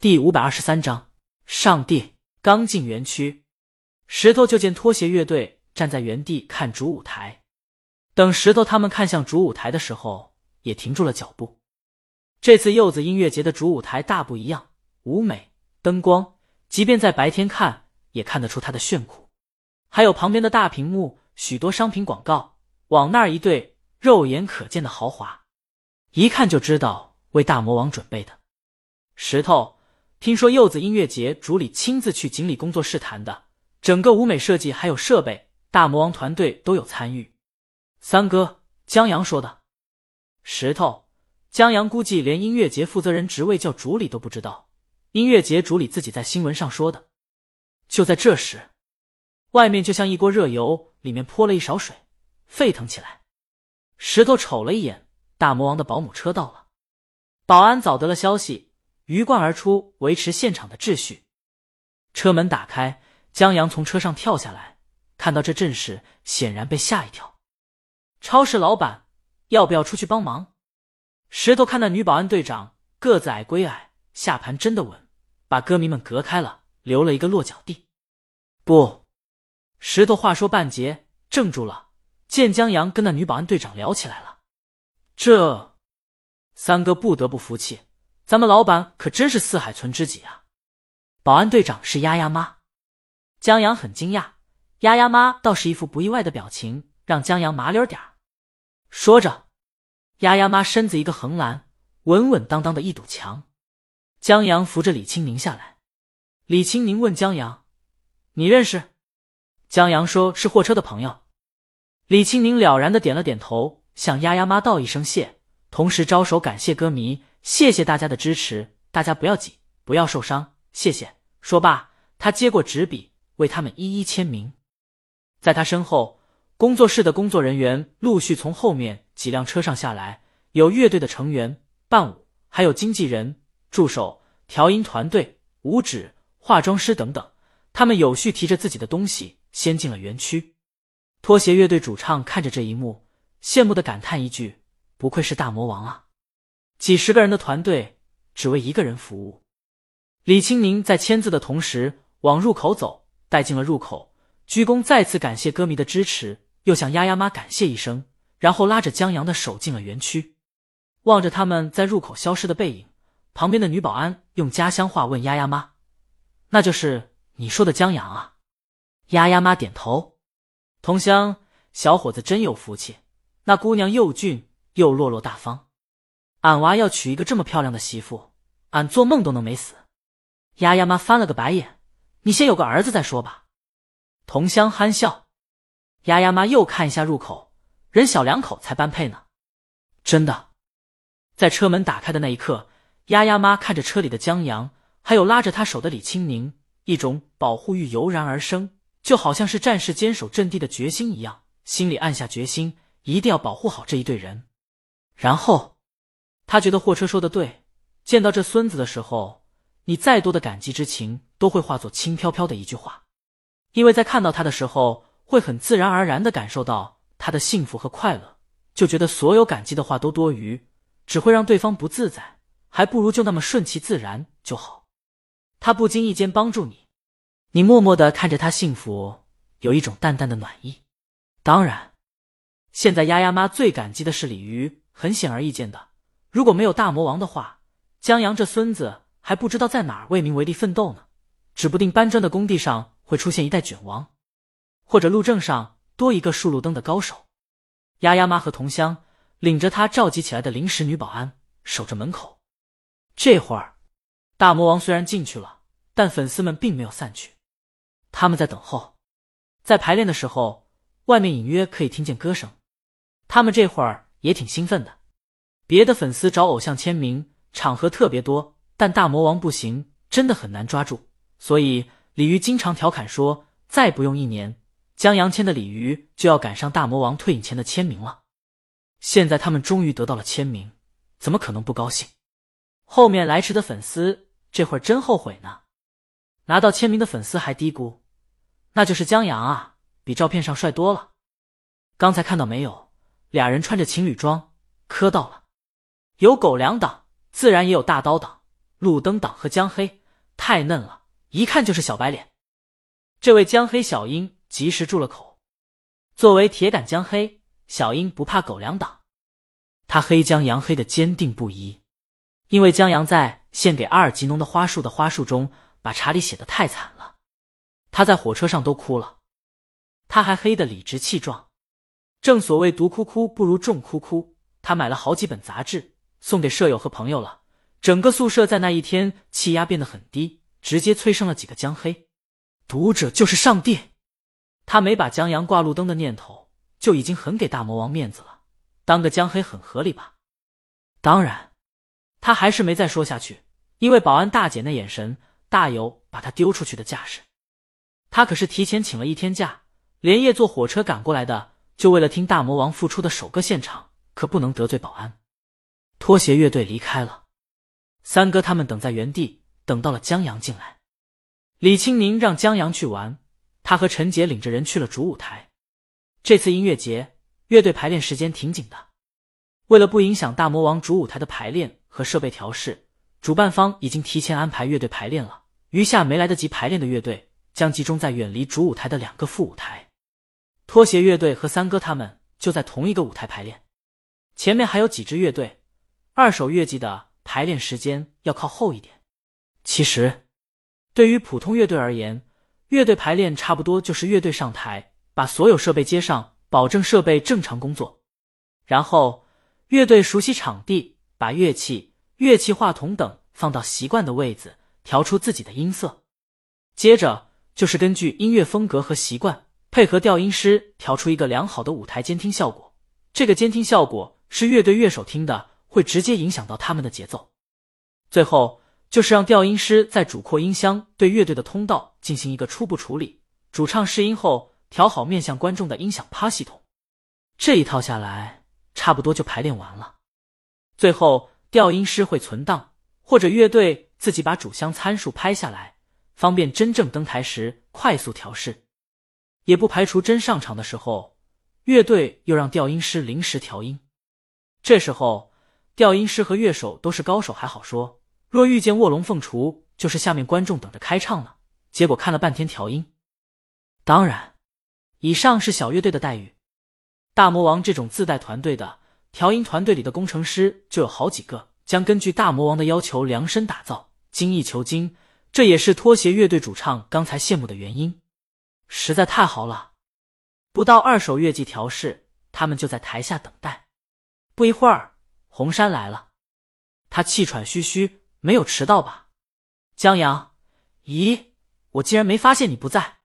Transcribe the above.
第五百二十三章上帝刚进园区，石头就见拖鞋乐队站在原地看主舞台。等石头他们看向主舞台的时候，也停住了脚步。这次柚子音乐节的主舞台大不一样，舞美、灯光，即便在白天看也看得出它的炫酷。还有旁边的大屏幕，许多商品广告，往那儿一对，肉眼可见的豪华，一看就知道为大魔王准备的。石头。听说柚子音乐节主理亲自去锦鲤工作室谈的，整个舞美设计还有设备，大魔王团队都有参与。三哥江阳说的，石头江阳估计连音乐节负责人职位叫主理都不知道，音乐节主理自己在新闻上说的。就在这时，外面就像一锅热油，里面泼了一勺水，沸腾起来。石头瞅了一眼，大魔王的保姆车到了，保安早得了消息。鱼贯而出，维持现场的秩序。车门打开，江阳从车上跳下来，看到这阵势，显然被吓一跳。超市老板，要不要出去帮忙？石头看那女保安队长个子矮归矮，下盘真的稳，把歌迷们隔开了，留了一个落脚地。不，石头话说半截，怔住了。见江阳跟那女保安队长聊起来了，这三哥不得不服气。咱们老板可真是四海存知己啊！保安队长是丫丫妈，江阳很惊讶，丫丫妈倒是一副不意外的表情，让江阳麻溜点儿。说着，丫丫妈身子一个横拦，稳稳当当的一堵墙。江阳扶着李青宁下来，李青宁问江阳：“你认识？”江阳说是货车的朋友。李青宁了然的点了点头，向丫丫妈道一声谢，同时招手感谢歌迷。谢谢大家的支持，大家不要挤，不要受伤，谢谢。说罢，他接过纸笔，为他们一一签名。在他身后，工作室的工作人员陆续从后面几辆车上下来，有乐队的成员、伴舞，还有经纪人、助手、调音团队、舞指、化妆师等等。他们有序提着自己的东西，先进了园区。拖鞋乐队主唱看着这一幕，羡慕的感叹一句：“不愧是大魔王啊！”几十个人的团队只为一个人服务。李青宁在签字的同时往入口走，带进了入口，鞠躬再次感谢歌迷的支持，又向丫丫妈感谢一声，然后拉着江阳的手进了园区。望着他们在入口消失的背影，旁边的女保安用家乡话问丫丫妈：“那就是你说的江阳啊？”丫丫妈点头：“同乡，小伙子真有福气，那姑娘又俊又落落大方。”俺娃要娶一个这么漂亮的媳妇，俺做梦都能美死。丫丫妈翻了个白眼：“你先有个儿子再说吧。”同乡憨笑。丫丫妈又看一下入口，人小两口才般配呢。真的，在车门打开的那一刻，丫丫妈看着车里的江阳，还有拉着他手的李青宁，一种保护欲油然而生，就好像是战士坚守阵地的决心一样，心里暗下决心，一定要保护好这一对人。然后。他觉得货车说的对，见到这孙子的时候，你再多的感激之情都会化作轻飘飘的一句话，因为在看到他的时候，会很自然而然的感受到他的幸福和快乐，就觉得所有感激的话都多余，只会让对方不自在，还不如就那么顺其自然就好。他不经意间帮助你，你默默的看着他幸福，有一种淡淡的暖意。当然，现在丫丫妈最感激的是鲤鱼，很显而易见的。如果没有大魔王的话，江阳这孙子还不知道在哪儿为名为利奋斗呢，指不定搬砖的工地上会出现一代卷王，或者路政上多一个竖路灯的高手。丫丫妈和同乡领着他召集起来的临时女保安守着门口。这会儿，大魔王虽然进去了，但粉丝们并没有散去，他们在等候。在排练的时候，外面隐约可以听见歌声，他们这会儿也挺兴奋的。别的粉丝找偶像签名场合特别多，但大魔王不行，真的很难抓住。所以鲤鱼经常调侃说：“再不用一年，江阳签的鲤鱼就要赶上大魔王退隐前的签名了。”现在他们终于得到了签名，怎么可能不高兴？后面来迟的粉丝这会儿真后悔呢。拿到签名的粉丝还嘀咕：“那就是江阳啊，比照片上帅多了。”刚才看到没有？俩人穿着情侣装，磕到了。有狗粮党，自然也有大刀党。路灯党和江黑太嫩了，一看就是小白脸。这位江黑小英及时住了口。作为铁杆江黑，小英不怕狗粮党，他黑江阳黑的坚定不移。因为江阳在献给阿尔吉农的花束的花束中，把查理写的太惨了，他在火车上都哭了。他还黑的理直气壮。正所谓独哭哭不如众哭哭，他买了好几本杂志送给舍友和朋友了。整个宿舍在那一天气压变得很低，直接催生了几个江黑。读者就是上帝，他没把江阳挂路灯的念头就已经很给大魔王面子了，当个江黑很合理吧？当然，他还是没再说下去，因为保安大姐那眼神，大有把他丢出去的架势。他可是提前请了一天假，连夜坐火车赶过来的。就为了听大魔王复出的首个现场，可不能得罪保安。拖鞋乐队离开了，三哥他们等在原地，等到了江阳进来。李青宁让江阳去玩，他和陈杰领着人去了主舞台。这次音乐节乐队排练时间挺紧的，为了不影响大魔王主舞台的排练和设备调试，主办方已经提前安排乐队排练了。余下没来得及排练的乐队将集中在远离主舞台的两个副舞台。拖鞋乐队和三哥他们就在同一个舞台排练，前面还有几支乐队。二手乐季的排练时间要靠后一点。其实，对于普通乐队而言，乐队排练差不多就是乐队上台，把所有设备接上，保证设备正常工作。然后，乐队熟悉场地，把乐器、乐器、话筒等放到习惯的位置，调出自己的音色。接着就是根据音乐风格和习惯。配合调音师调出一个良好的舞台监听效果，这个监听效果是乐队乐手听的，会直接影响到他们的节奏。最后就是让调音师在主扩音箱对乐队的通道进行一个初步处理，主唱试音后调好面向观众的音响趴系统。这一套下来，差不多就排练完了。最后调音师会存档，或者乐队自己把主箱参数拍下来，方便真正登台时快速调试。也不排除真上场的时候，乐队又让调音师临时调音。这时候，调音师和乐手都是高手，还好说；若遇见卧龙凤雏，就是下面观众等着开唱呢。结果看了半天调音。当然，以上是小乐队的待遇。大魔王这种自带团队的调音团队里的工程师就有好几个，将根据大魔王的要求量身打造，精益求精。这也是拖鞋乐队主唱刚才羡慕的原因。实在太好了！不到二手乐季调试，他们就在台下等待。不一会儿，红山来了，他气喘吁吁，没有迟到吧？江阳，咦，我竟然没发现你不在。